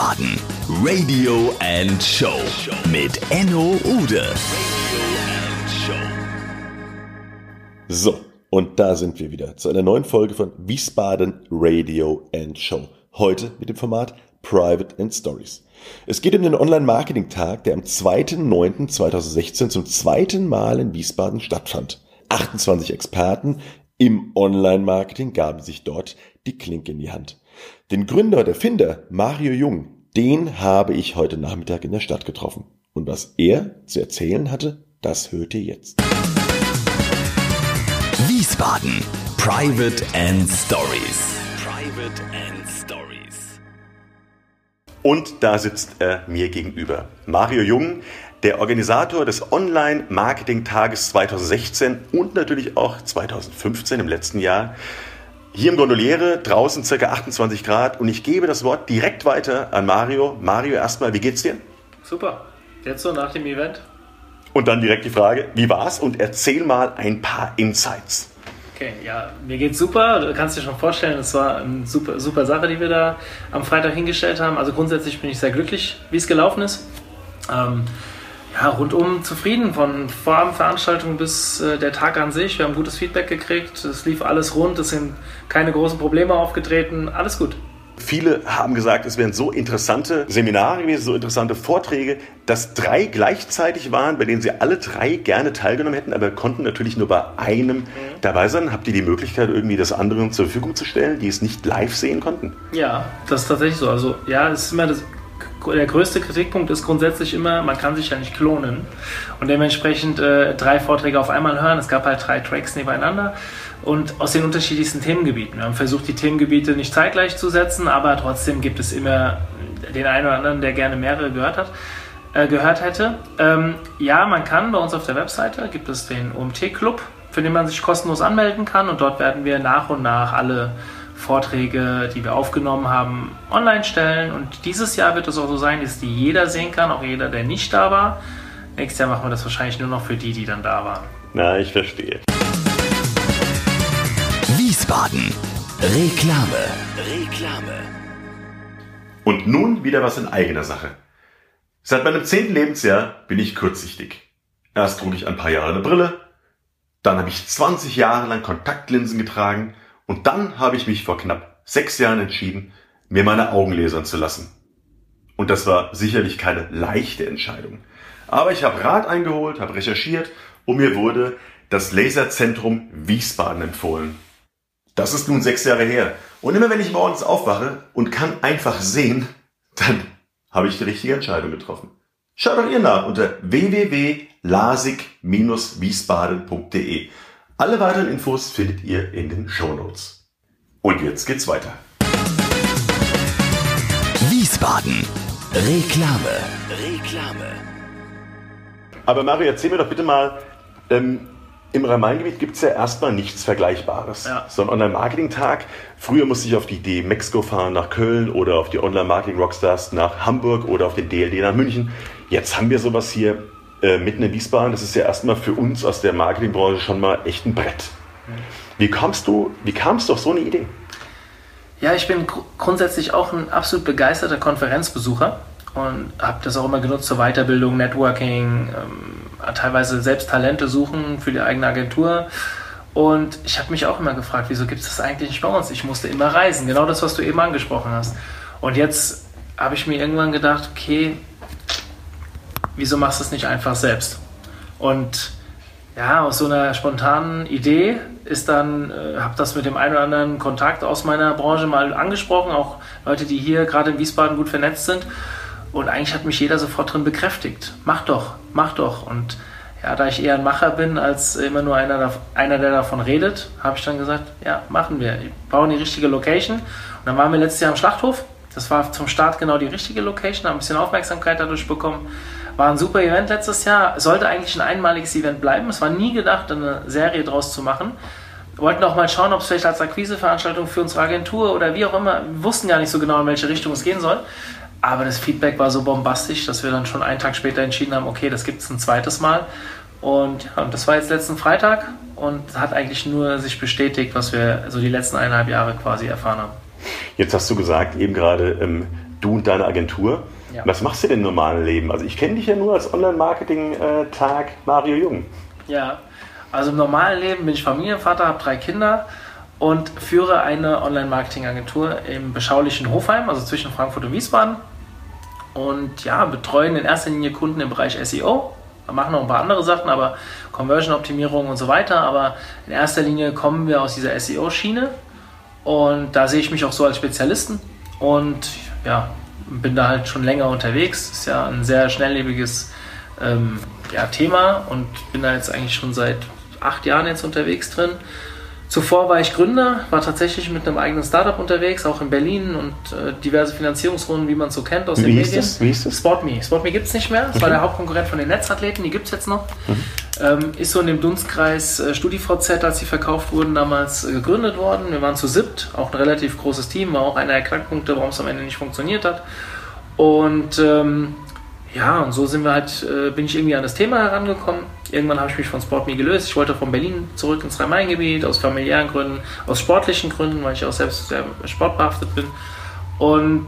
Wiesbaden Radio and Show mit Enno Ude. So, und da sind wir wieder zu einer neuen Folge von Wiesbaden Radio and Show. Heute mit dem Format Private and Stories. Es geht um den Online-Marketing-Tag, der am 2.9.2016 zum zweiten Mal in Wiesbaden stattfand. 28 Experten im Online-Marketing gaben sich dort die Klinke in die Hand. Den Gründer der Finder, Mario Jung, den habe ich heute Nachmittag in der Stadt getroffen. Und was er zu erzählen hatte, das hört ihr jetzt. Wiesbaden. Private and Stories. Private and Stories. Und da sitzt er mir gegenüber. Mario Jung, der Organisator des Online-Marketing-Tages 2016 und natürlich auch 2015 im letzten Jahr. Hier im Gondoliere, draußen circa 28 Grad und ich gebe das Wort direkt weiter an Mario. Mario, erstmal, wie geht's dir? Super. Jetzt so nach dem Event? Und dann direkt die Frage, wie war's? Und erzähl mal ein paar Insights. Okay, ja, mir geht's super. Du kannst dir schon vorstellen, es war eine super, super Sache, die wir da am Freitag hingestellt haben. Also grundsätzlich bin ich sehr glücklich, wie es gelaufen ist. Ähm, ja, rundum zufrieden, von Vorabendveranstaltung bis äh, der Tag an sich. Wir haben gutes Feedback gekriegt, es lief alles rund, es sind keine großen Probleme aufgetreten, alles gut. Viele haben gesagt, es wären so interessante Seminare gewesen, so interessante Vorträge, dass drei gleichzeitig waren, bei denen sie alle drei gerne teilgenommen hätten, aber konnten natürlich nur bei einem mhm. dabei sein. Habt ihr die Möglichkeit, irgendwie das anderen zur Verfügung zu stellen, die es nicht live sehen konnten? Ja, das ist tatsächlich so. Also ja, es ist immer das der größte Kritikpunkt ist grundsätzlich immer, man kann sich ja nicht klonen und dementsprechend äh, drei Vorträge auf einmal hören. Es gab halt drei Tracks nebeneinander und aus den unterschiedlichsten Themengebieten. Wir haben versucht, die Themengebiete nicht zeitgleich zu setzen, aber trotzdem gibt es immer den einen oder anderen, der gerne mehrere gehört hat. Äh, gehört hätte. Ähm, ja, man kann bei uns auf der Webseite gibt es den OMT-Club, für den man sich kostenlos anmelden kann und dort werden wir nach und nach alle Vorträge, die wir aufgenommen haben, online stellen. Und dieses Jahr wird es auch so sein, dass die jeder sehen kann, auch jeder, der nicht da war. Nächstes Jahr machen wir das wahrscheinlich nur noch für die, die dann da waren. Na, ich verstehe. Wiesbaden. Reklame. Reklame. Und nun wieder was in eigener Sache. Seit meinem zehnten Lebensjahr bin ich kurzsichtig. Erst trug ich ein paar Jahre eine Brille, dann habe ich 20 Jahre lang Kontaktlinsen getragen und dann habe ich mich vor knapp sechs Jahren entschieden, mir meine Augen lasern zu lassen. Und das war sicherlich keine leichte Entscheidung. Aber ich habe Rat eingeholt, habe recherchiert und mir wurde das Laserzentrum Wiesbaden empfohlen. Das ist nun sechs Jahre her. Und immer wenn ich morgens aufwache und kann einfach sehen, dann habe ich die richtige Entscheidung getroffen. Schaut doch ihr nach unter www.lasik-wiesbaden.de. Alle weiteren Infos findet ihr in den Show Notes. Und jetzt geht's weiter. Wiesbaden. Reklame. Reklame. Aber Mario, erzähl mir doch bitte mal, ähm, im Rhein-Main-Gebiet gibt es ja erstmal nichts Vergleichbares. Ja. So ein Online-Marketing-Tag. Früher musste ich auf die Idee Mexiko fahren nach Köln oder auf die Online-Marketing-Rockstars nach Hamburg oder auf den DLD nach München. Jetzt haben wir sowas hier äh, mitten in Wiesbaden. Das ist ja erstmal für uns aus der Marketingbranche schon mal echt ein Brett. Wie kamst du, wie kamst du auf so eine Idee? Ja, ich bin gr grundsätzlich auch ein absolut begeisterter Konferenzbesucher und habe das auch immer genutzt zur Weiterbildung, Networking, ähm, teilweise selbst Talente suchen für die eigene Agentur. Und ich habe mich auch immer gefragt, wieso gibt es das eigentlich nicht bei uns? Ich musste immer reisen, genau das, was du eben angesprochen hast. Und jetzt habe ich mir irgendwann gedacht, okay, wieso machst du es nicht einfach selbst? Und ja, aus so einer spontanen Idee ist dann, äh, habe das mit dem einen oder anderen Kontakt aus meiner Branche mal angesprochen, auch Leute, die hier gerade in Wiesbaden gut vernetzt sind. Und eigentlich hat mich jeder sofort drin bekräftigt. Mach doch, mach doch. Und ja, da ich eher ein Macher bin als immer nur einer, einer der davon redet, habe ich dann gesagt, ja, machen wir. Wir bauen die richtige Location. Und dann waren wir letztes Jahr am Schlachthof. Das war zum Start genau die richtige Location, haben ein bisschen Aufmerksamkeit dadurch bekommen. War ein super Event letztes Jahr. Sollte eigentlich ein einmaliges Event bleiben. Es war nie gedacht, eine Serie draus zu machen. Wir wollten auch mal schauen, ob es vielleicht als Akquiseveranstaltung für unsere Agentur oder wie auch immer, wir wussten gar nicht so genau, in welche Richtung es gehen soll. Aber das Feedback war so bombastisch, dass wir dann schon einen Tag später entschieden haben, okay, das gibt es ein zweites Mal. Und ja, das war jetzt letzten Freitag und hat eigentlich nur sich bestätigt, was wir so die letzten eineinhalb Jahre quasi erfahren haben. Jetzt hast du gesagt, eben gerade, ähm, du und deine Agentur. Ja. Was machst du denn im normalen Leben? Also ich kenne dich ja nur als Online-Marketing-Tag Mario Jung. Ja, also im normalen Leben bin ich Familienvater, habe drei Kinder und führe eine Online-Marketing-Agentur im beschaulichen Hofheim, also zwischen Frankfurt und Wiesbaden. Und ja, betreuen in erster Linie Kunden im Bereich SEO. Wir machen noch ein paar andere Sachen, aber Conversion-Optimierung und so weiter. Aber in erster Linie kommen wir aus dieser SEO-Schiene und da sehe ich mich auch so als Spezialisten. Und ja, bin da halt schon länger unterwegs. Ist ja ein sehr schnelllebiges ähm, ja, Thema und bin da jetzt eigentlich schon seit acht Jahren jetzt unterwegs drin. Zuvor war ich Gründer, war tatsächlich mit einem eigenen Startup unterwegs, auch in Berlin und äh, diverse Finanzierungsrunden, wie man es so kennt aus Wie den Medien. das? Wie hieß das? SportMe. SportMe gibt es nicht mehr. Das war Okay. der Hauptkonkurrent von den Netzathleten, die gibt es jetzt noch. Mhm. Ähm, ist so in dem Dunstkreis äh, StudiVZ, als sie verkauft wurden, damals äh, gegründet worden. Wir waren zu siebt, auch ein relativ großes Team, war auch einer der Knackpunkte, warum es am Ende nicht funktioniert hat. Und ähm, ja, und so sind wir halt, äh, bin ich irgendwie an das Thema herangekommen. Irgendwann habe ich mich von SportMe gelöst. Ich wollte von Berlin zurück ins Rhein-Main-Gebiet, aus familiären Gründen, aus sportlichen Gründen, weil ich auch selbst sehr sportbehaftet bin. Und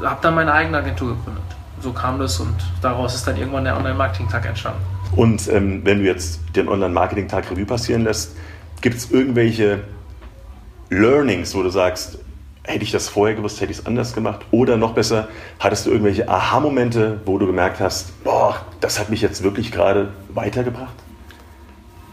äh, habe dann meine eigene Agentur gegründet. So kam das und daraus ist dann irgendwann der Online-Marketing-Tag entstanden. Und ähm, wenn du jetzt den Online-Marketing-Tag Revue passieren lässt, gibt es irgendwelche Learnings, wo du sagst, hätte ich das vorher gewusst, hätte ich es anders gemacht? Oder noch besser, hattest du irgendwelche Aha-Momente, wo du gemerkt hast, boah, das hat mich jetzt wirklich gerade weitergebracht?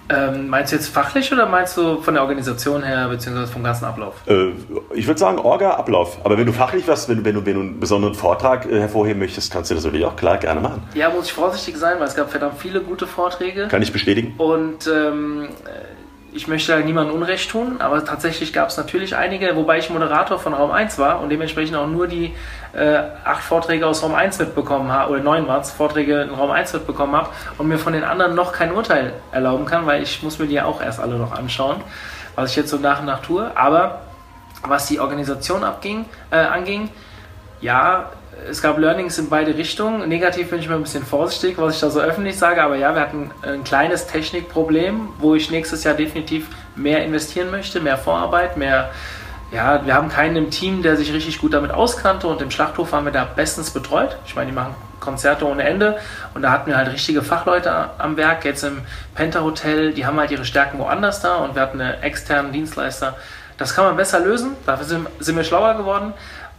Ähm, meinst du jetzt fachlich oder meinst du von der Organisation her, beziehungsweise vom ganzen Ablauf? Äh, ich würde sagen, Orga, Ablauf. Aber wenn du fachlich was, wenn, du- wenn, du, wenn du einen besonderen Vortrag äh, hervorheben möchtest, kannst du das natürlich auch klar gerne machen. Ja, muss ich vorsichtig sein, weil es gab verdammt viele gute Vorträge. Kann ich bestätigen? Und ähm, ich möchte da niemandem Unrecht tun, aber tatsächlich gab es natürlich einige, wobei ich Moderator von Raum 1 war und dementsprechend auch nur die äh, acht Vorträge aus Raum 1 mitbekommen habe, oder neun waren es, Vorträge in Raum 1 mitbekommen habe und mir von den anderen noch kein Urteil erlauben kann, weil ich muss mir die ja auch erst alle noch anschauen, was ich jetzt so nach und nach tue. Aber was die Organisation abging, äh, anging, ja, es gab Learnings in beide Richtungen. Negativ bin ich mir ein bisschen vorsichtig, was ich da so öffentlich sage, aber ja, wir hatten ein kleines Technikproblem, wo ich nächstes Jahr definitiv mehr investieren möchte, mehr Vorarbeit, mehr. Ja, wir haben keinen im Team, der sich richtig gut damit auskannte und im Schlachthof waren wir da bestens betreut. Ich meine, die machen Konzerte ohne Ende und da hatten wir halt richtige Fachleute am Werk. Jetzt im Penta Hotel, die haben halt ihre Stärken woanders da und wir hatten einen externen Dienstleister. Das kann man besser lösen, dafür sind wir schlauer geworden.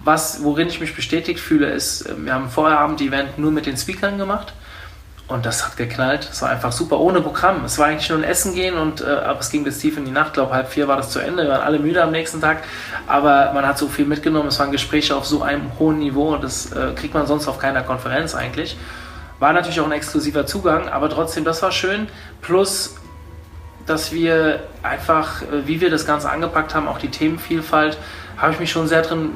Was, worin ich mich bestätigt fühle, ist, äh, wir haben ein Vorabend-Event nur mit den Speakern gemacht und das hat geknallt. Es war einfach super, ohne Programm. Es war eigentlich nur ein Essen gehen und äh, aber es ging bis tief in die Nacht. Ich glaube, halb vier war das zu Ende. Wir waren alle müde am nächsten Tag, aber man hat so viel mitgenommen. Es waren Gespräche auf so einem hohen Niveau und das äh, kriegt man sonst auf keiner Konferenz eigentlich. War natürlich auch ein exklusiver Zugang, aber trotzdem, das war schön. Plus, dass wir einfach, äh, wie wir das Ganze angepackt haben, auch die Themenvielfalt, habe ich mich schon sehr drin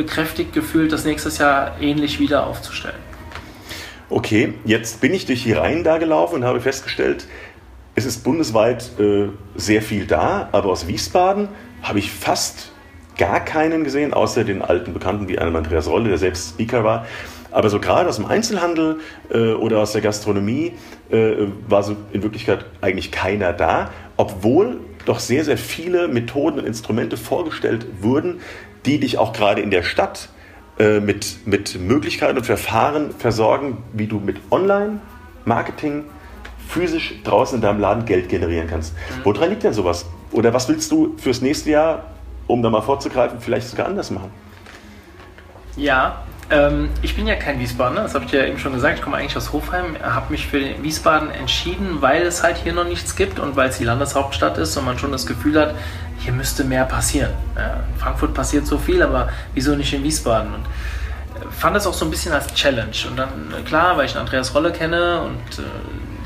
bekräftigt gefühlt, das nächstes Jahr ähnlich wieder aufzustellen. Okay, jetzt bin ich durch die Reihen da gelaufen und habe festgestellt, es ist bundesweit äh, sehr viel da, aber aus Wiesbaden habe ich fast gar keinen gesehen, außer den alten Bekannten wie einem Andreas Rolle, der selbst Speaker war. Aber so gerade aus dem Einzelhandel äh, oder aus der Gastronomie äh, war so in Wirklichkeit eigentlich keiner da, obwohl doch sehr, sehr viele Methoden und Instrumente vorgestellt wurden, die dich auch gerade in der Stadt äh, mit, mit Möglichkeiten und Verfahren versorgen, wie du mit Online-Marketing physisch draußen in deinem Laden Geld generieren kannst. Woran liegt denn sowas? Oder was willst du fürs nächste Jahr, um da mal vorzugreifen, vielleicht sogar anders machen? Ja, ähm, ich bin ja kein Wiesbadener, das habe ich ja eben schon gesagt. Ich komme eigentlich aus Hofheim, habe mich für den Wiesbaden entschieden, weil es halt hier noch nichts gibt und weil es die Landeshauptstadt ist und man schon das Gefühl hat, hier müsste mehr passieren. Ja, in Frankfurt passiert so viel, aber wieso nicht in Wiesbaden? Und äh, fand das auch so ein bisschen als Challenge. Und dann, äh, klar, weil ich Andreas Rolle kenne und äh,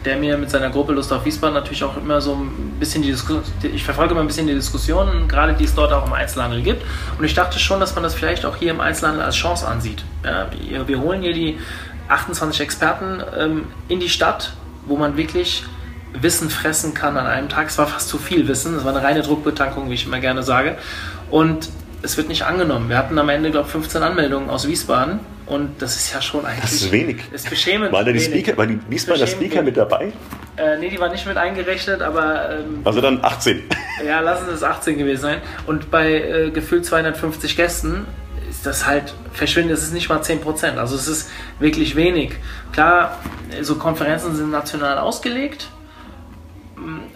der mir mit seiner Gruppe Lust auf Wiesbaden natürlich auch immer so ein bisschen die Diskussion, ich verfolge immer ein bisschen die Diskussionen, gerade die es dort auch im Einzelhandel gibt. Und ich dachte schon, dass man das vielleicht auch hier im Einzelhandel als Chance ansieht. Ja, wir, wir holen hier die 28 Experten ähm, in die Stadt, wo man wirklich Wissen fressen kann an einem Tag. Es war fast zu viel Wissen, es war eine reine Druckbetankung, wie ich immer gerne sage. Und es wird nicht angenommen. Wir hatten am Ende, glaube ich, 15 Anmeldungen aus Wiesbaden und das ist ja schon eigentlich. Das ist wenig. Ist beschämend. War da die wenig. Speaker, war die Wiesbadener Beschämend Speaker mit dabei? Äh, nee, die war nicht mit eingerechnet, aber ähm, Also dann 18. ja, lassen es 18 gewesen sein. Und bei äh, gefühlt 250 Gästen ist das halt verschwindet. Es ist nicht mal 10%. Also es ist wirklich wenig. Klar, so Konferenzen sind national ausgelegt.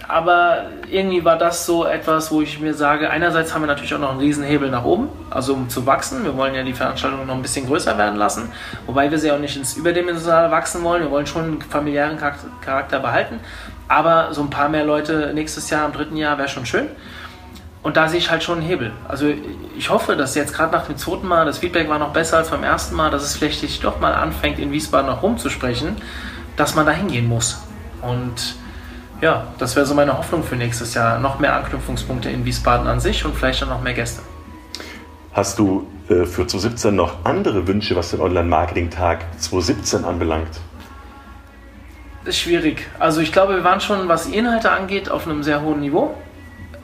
Aber irgendwie war das so etwas, wo ich mir sage, einerseits haben wir natürlich auch noch einen Riesenhebel nach oben, also um zu wachsen. Wir wollen ja die Veranstaltung noch ein bisschen größer werden lassen, wobei wir sie auch nicht ins Überdimensionale wachsen wollen. Wir wollen schon einen familiären Charakter behalten. Aber so ein paar mehr Leute nächstes Jahr, im dritten Jahr, wäre schon schön. Und da sehe ich halt schon einen Hebel. Also ich hoffe, dass jetzt gerade nach dem zweiten Mal, das Feedback war noch besser als beim ersten Mal, dass es vielleicht sich doch mal anfängt, in Wiesbaden noch rumzusprechen, dass man da hingehen muss. Und ja, das wäre so meine Hoffnung für nächstes Jahr. Noch mehr Anknüpfungspunkte in Wiesbaden an sich und vielleicht dann noch mehr Gäste. Hast du äh, für 2017 noch andere Wünsche, was den Online-Marketing-Tag 2017 anbelangt? Das ist schwierig. Also ich glaube, wir waren schon, was Inhalte angeht, auf einem sehr hohen Niveau.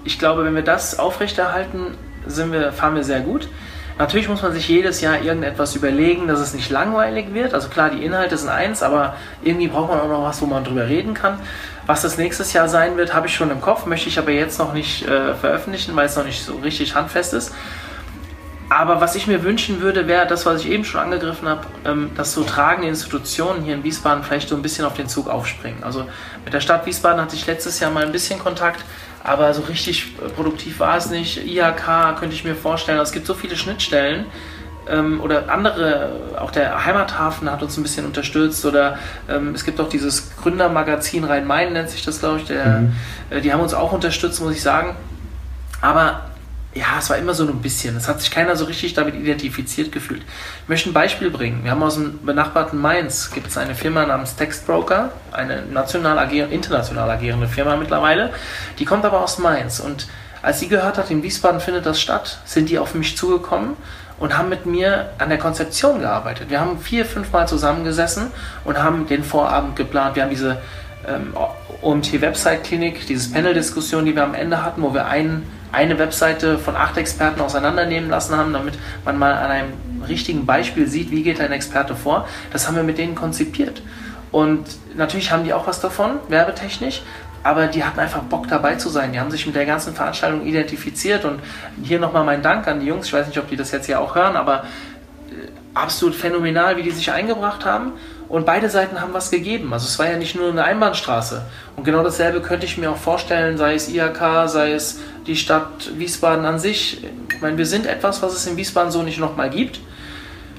Ich glaube, wenn wir das aufrechterhalten, sind wir, fahren wir sehr gut. Natürlich muss man sich jedes Jahr irgendetwas überlegen, dass es nicht langweilig wird. Also klar, die Inhalte sind eins, aber irgendwie braucht man auch noch was, wo man drüber reden kann. Was das nächstes Jahr sein wird, habe ich schon im Kopf, möchte ich aber jetzt noch nicht äh, veröffentlichen, weil es noch nicht so richtig handfest ist. Aber was ich mir wünschen würde, wäre das, was ich eben schon angegriffen habe, ähm, dass so tragende Institutionen hier in Wiesbaden vielleicht so ein bisschen auf den Zug aufspringen. Also mit der Stadt Wiesbaden hatte ich letztes Jahr mal ein bisschen Kontakt aber so richtig produktiv war es nicht. IHK könnte ich mir vorstellen, es gibt so viele Schnittstellen. Ähm, oder andere, auch der Heimathafen hat uns ein bisschen unterstützt oder ähm, es gibt auch dieses Gründermagazin Rhein-Main, nennt sich das, glaube ich, der, mhm. äh, die haben uns auch unterstützt, muss ich sagen. Aber ja, es war immer so ein bisschen. Es hat sich keiner so richtig damit identifiziert gefühlt. Ich möchte ein Beispiel bringen. Wir haben aus dem benachbarten Mainz gibt es eine Firma namens Textbroker, eine national agier international agierende Firma mittlerweile. Die kommt aber aus Mainz. Und als sie gehört hat, in Wiesbaden findet das statt, sind die auf mich zugekommen und haben mit mir an der Konzeption gearbeitet. Wir haben vier, fünf Mal zusammengesessen und haben den Vorabend geplant. Wir haben diese ähm, OMT-Website-Klinik, diese Panel-Diskussion, die wir am Ende hatten, wo wir einen eine Webseite von acht Experten auseinandernehmen lassen haben, damit man mal an einem richtigen Beispiel sieht, wie geht ein Experte vor. Das haben wir mit denen konzipiert. Und natürlich haben die auch was davon, werbetechnisch, aber die hatten einfach Bock dabei zu sein. Die haben sich mit der ganzen Veranstaltung identifiziert und hier nochmal mein Dank an die Jungs. Ich weiß nicht, ob die das jetzt hier auch hören, aber äh, absolut phänomenal, wie die sich eingebracht haben und beide Seiten haben was gegeben. Also es war ja nicht nur eine Einbahnstraße. Und genau dasselbe könnte ich mir auch vorstellen, sei es IHK, sei es die Stadt Wiesbaden an sich. Ich meine, wir sind etwas, was es in Wiesbaden so nicht nochmal gibt.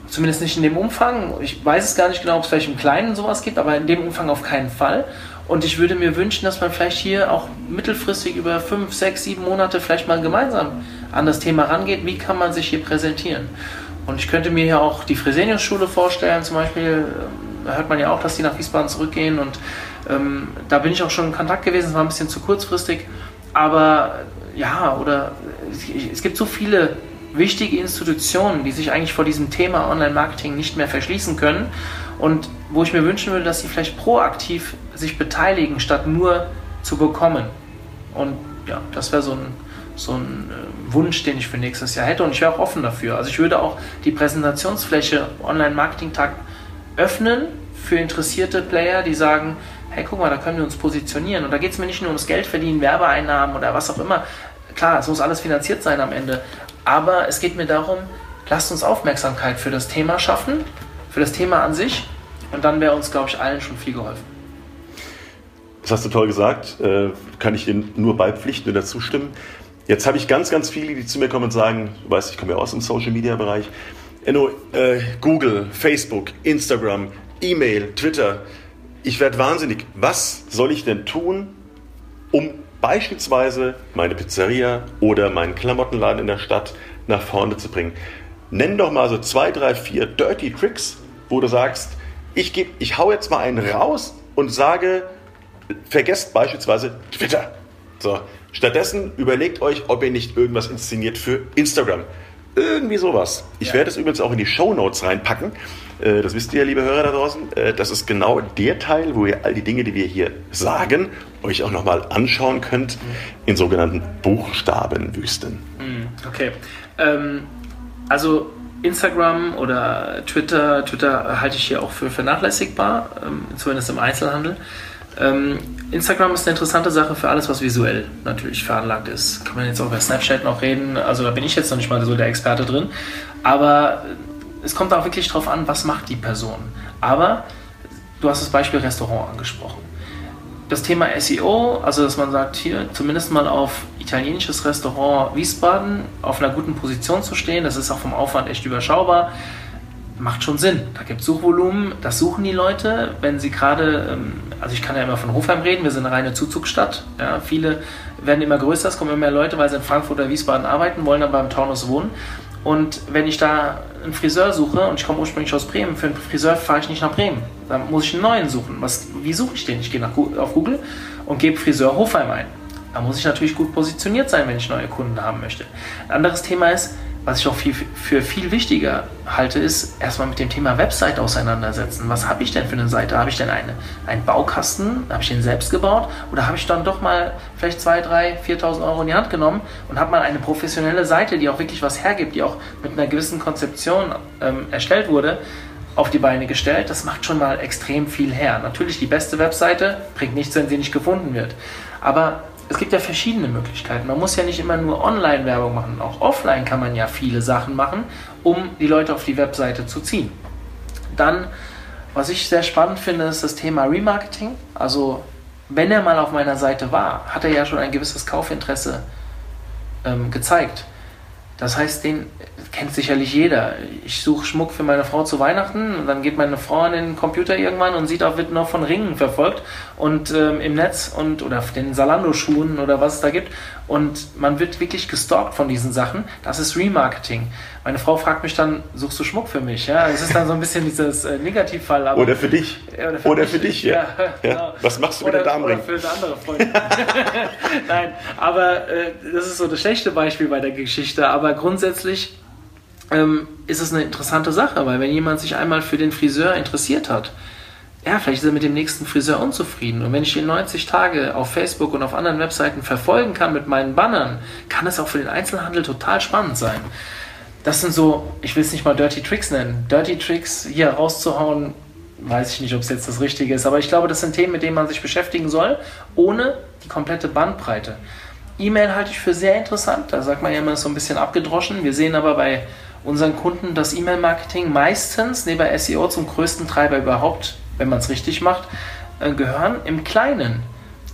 Zumindest nicht in dem Umfang. Ich weiß es gar nicht genau, ob es vielleicht im Kleinen sowas gibt, aber in dem Umfang auf keinen Fall. Und ich würde mir wünschen, dass man vielleicht hier auch mittelfristig über fünf, sechs, sieben Monate vielleicht mal gemeinsam an das Thema rangeht. Wie kann man sich hier präsentieren? Und ich könnte mir hier auch die Fresenius-Schule vorstellen, zum Beispiel hört man ja auch, dass die nach Wiesbaden zurückgehen und ähm, da bin ich auch schon in Kontakt gewesen, es war ein bisschen zu kurzfristig, aber ja, oder es gibt so viele wichtige Institutionen, die sich eigentlich vor diesem Thema Online-Marketing nicht mehr verschließen können und wo ich mir wünschen würde, dass sie vielleicht proaktiv sich beteiligen, statt nur zu bekommen. Und ja, das wäre so ein, so ein äh, Wunsch, den ich für nächstes Jahr hätte und ich wäre auch offen dafür. Also ich würde auch die Präsentationsfläche Online-Marketing-Tag öffnen für interessierte Player, die sagen, hey, guck mal, da können wir uns positionieren. Und da geht es mir nicht nur ums Geld verdienen, Werbeeinnahmen oder was auch immer. Klar, es muss alles finanziert sein am Ende. Aber es geht mir darum, lasst uns Aufmerksamkeit für das Thema schaffen, für das Thema an sich. Und dann wäre uns, glaube ich, allen schon viel geholfen. Das hast du toll gesagt. Äh, kann ich dir nur beipflichten oder zustimmen. Jetzt habe ich ganz, ganz viele, die zu mir kommen und sagen, du weißt, ich komme ja aus dem Social Media Bereich. Enno, äh, Google, Facebook, Instagram, E-Mail, Twitter. Ich werde wahnsinnig. Was soll ich denn tun, um beispielsweise meine Pizzeria oder meinen Klamottenladen in der Stadt nach vorne zu bringen? Nenn doch mal so zwei, drei, vier Dirty Tricks, wo du sagst, ich, geb, ich hau jetzt mal einen raus und sage, vergesst beispielsweise Twitter. So, stattdessen überlegt euch, ob ihr nicht irgendwas inszeniert für Instagram. Irgendwie sowas. Ich ja. werde es übrigens auch in die Show Notes reinpacken. Äh, das wisst ihr, liebe Hörer da draußen. Äh, das ist genau der Teil, wo ihr all die Dinge, die wir hier sagen, euch auch nochmal anschauen könnt mhm. in sogenannten Buchstabenwüsten. Mhm. Okay. Ähm, also Instagram oder Twitter, Twitter halte ich hier auch für vernachlässigbar, ähm, zumindest im Einzelhandel. Ähm, Instagram ist eine interessante Sache für alles, was visuell natürlich veranlagt ist. Kann man jetzt auch über Snapchat noch reden. Also da bin ich jetzt noch nicht mal so der Experte drin. Aber es kommt auch wirklich darauf an, was macht die Person. Aber du hast das Beispiel Restaurant angesprochen. Das Thema SEO, also dass man sagt, hier zumindest mal auf italienisches Restaurant Wiesbaden auf einer guten Position zu stehen, das ist auch vom Aufwand echt überschaubar macht schon Sinn. Da gibt es Suchvolumen, das suchen die Leute, wenn sie gerade, ähm, also ich kann ja immer von Hofheim reden, wir sind eine reine Zuzugstadt. Ja, viele werden immer größer, es kommen immer mehr Leute, weil sie in Frankfurt oder Wiesbaden arbeiten, wollen dann beim Taunus wohnen. Und wenn ich da einen Friseur suche und ich komme ursprünglich aus Bremen, für einen Friseur fahre ich nicht nach Bremen. Dann muss ich einen neuen suchen. Was, wie suche ich den? Ich gehe nach, auf Google und gebe Friseur Hofheim ein. Da muss ich natürlich gut positioniert sein, wenn ich neue Kunden haben möchte. Ein anderes Thema ist, was ich auch viel, für viel wichtiger halte, ist erstmal mit dem Thema Website auseinandersetzen. Was habe ich denn für eine Seite? Habe ich denn eine, einen Baukasten? Habe ich den selbst gebaut? Oder habe ich dann doch mal vielleicht 2.000, 3.000, 4.000 Euro in die Hand genommen und habe mal eine professionelle Seite, die auch wirklich was hergibt, die auch mit einer gewissen Konzeption ähm, erstellt wurde, auf die Beine gestellt. Das macht schon mal extrem viel her. Natürlich, die beste Webseite bringt nichts, wenn sie nicht gefunden wird. Aber es gibt ja verschiedene Möglichkeiten. Man muss ja nicht immer nur Online-Werbung machen. Auch offline kann man ja viele Sachen machen, um die Leute auf die Webseite zu ziehen. Dann, was ich sehr spannend finde, ist das Thema Remarketing. Also, wenn er mal auf meiner Seite war, hat er ja schon ein gewisses Kaufinteresse ähm, gezeigt. Das heißt, den kennt sicherlich jeder. Ich suche Schmuck für meine Frau zu Weihnachten und dann geht meine Frau an den Computer irgendwann und sieht auch, wird noch von Ringen verfolgt und ähm, im Netz und oder den Salando-Schuhen oder was es da gibt. Und man wird wirklich gestalkt von diesen Sachen. Das ist Remarketing. Meine Frau fragt mich dann, suchst du Schmuck für mich? Ja, es ist dann so ein bisschen dieses äh, Negativfall. Aber, oder für dich. Oder für, oder mich. für dich, ja. ja, ja. Genau. Was machst du mit oder, der Damenring? Oder für eine andere Freundin. Nein, aber äh, das ist so das schlechte Beispiel bei der Geschichte. Aber grundsätzlich ähm, ist es eine interessante Sache, weil wenn jemand sich einmal für den Friseur interessiert hat, ja, vielleicht ist er mit dem nächsten Friseur unzufrieden. Und wenn ich ihn 90 Tage auf Facebook und auf anderen Webseiten verfolgen kann mit meinen Bannern, kann es auch für den Einzelhandel total spannend sein. Das sind so, ich will es nicht mal Dirty Tricks nennen. Dirty Tricks hier rauszuhauen, weiß ich nicht, ob es jetzt das Richtige ist. Aber ich glaube, das sind Themen, mit denen man sich beschäftigen soll, ohne die komplette Bandbreite. E-Mail halte ich für sehr interessant. Da sagt man ja immer so ein bisschen abgedroschen. Wir sehen aber bei unseren Kunden das E-Mail-Marketing meistens neben SEO zum größten Treiber überhaupt wenn man es richtig macht, äh, gehören im Kleinen.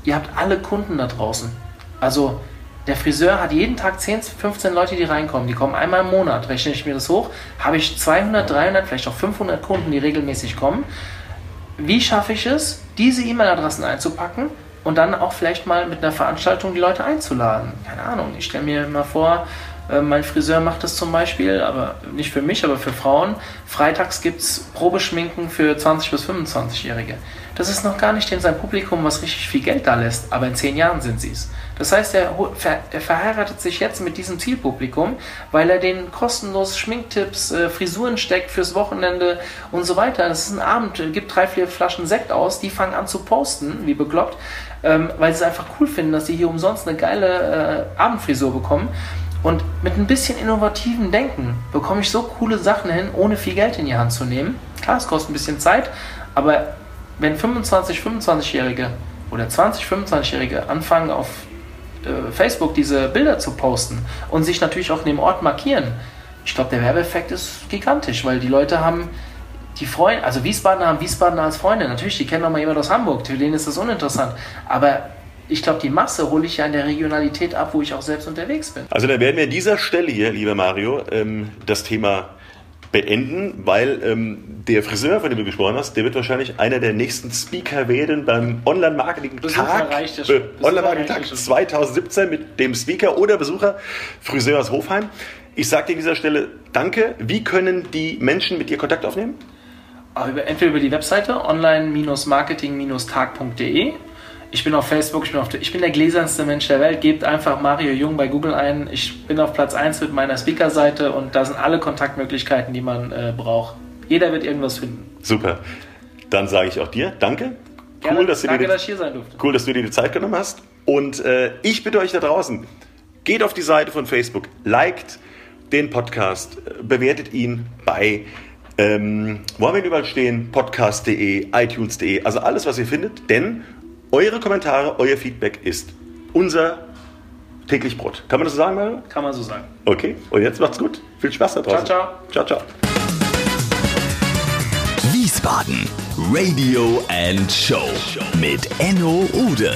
Ihr habt alle Kunden da draußen. Also der Friseur hat jeden Tag 10, 15 Leute, die reinkommen. Die kommen einmal im Monat. Rechne ich mir das hoch, habe ich 200, 300, vielleicht auch 500 Kunden, die regelmäßig kommen. Wie schaffe ich es, diese E-Mail-Adressen einzupacken und dann auch vielleicht mal mit einer Veranstaltung die Leute einzuladen? Keine Ahnung. Ich stelle mir mal vor, mein Friseur macht das zum Beispiel, aber nicht für mich, aber für Frauen. Freitags gibt es Probeschminken für 20- bis 25-Jährige. Das ist noch gar nicht in seinem Publikum, was richtig viel Geld da lässt, aber in zehn Jahren sind sie es. Das heißt, er, er, verheiratet sich jetzt mit diesem Zielpublikum, weil er den kostenlos Schminktipps, äh, Frisuren steckt fürs Wochenende und so weiter. Das ist ein Abend, gibt drei, vier Flaschen Sekt aus, die fangen an zu posten, wie bekloppt, ähm, weil sie es einfach cool finden, dass sie hier umsonst eine geile äh, Abendfrisur bekommen. Und mit ein bisschen innovativem Denken bekomme ich so coole Sachen hin, ohne viel Geld in die Hand zu nehmen. Klar, es kostet ein bisschen Zeit, aber wenn 25, 25-Jährige oder 20, 25-Jährige anfangen auf äh, Facebook diese Bilder zu posten und sich natürlich auch in dem Ort markieren, ich glaube, der Werbeeffekt ist gigantisch, weil die Leute haben die Freunde, also Wiesbadener haben Wiesbadener als Freunde. Natürlich, die kennen noch mal jemand aus Hamburg, für den ist das uninteressant. Aber ich glaube, die Masse hole ich ja in der Regionalität ab, wo ich auch selbst unterwegs bin. Also da werden wir an dieser Stelle hier, lieber Mario, ähm, das Thema beenden, weil ähm, der Friseur, von dem du gesprochen hast, der wird wahrscheinlich einer der nächsten Speaker werden beim Online-Marketing-Tag äh, Online-Marketing-Tag 2017 mit dem Speaker oder Besucher Friseur aus Hofheim. Ich sage dir an dieser Stelle Danke. Wie können die Menschen mit dir Kontakt aufnehmen? Entweder über die Webseite online-marketing-tag.de ich bin auf Facebook, ich bin, auf, ich bin der gläsernste Mensch der Welt. Gebt einfach Mario Jung bei Google ein. Ich bin auf Platz 1 mit meiner Speaker-Seite und da sind alle Kontaktmöglichkeiten, die man äh, braucht. Jeder wird irgendwas finden. Super. Dann sage ich auch dir Danke. Gerne, cool, dass, danke, die, dass ich hier sein durfte. Cool, dass du dir die Zeit genommen hast. Und äh, ich bitte euch da draußen, geht auf die Seite von Facebook, liked den Podcast, bewertet ihn bei ähm, wo haben wir ihn überall stehen? Podcast.de, iTunes.de, also alles, was ihr findet, denn eure Kommentare, euer Feedback ist unser täglich Brot. Kann man das so sagen, Mario? Kann man so sagen. Okay, und jetzt macht's gut. Viel Spaß da draußen. Ciao, Ciao, ciao. Wiesbaden Radio and Show mit Enno Ude.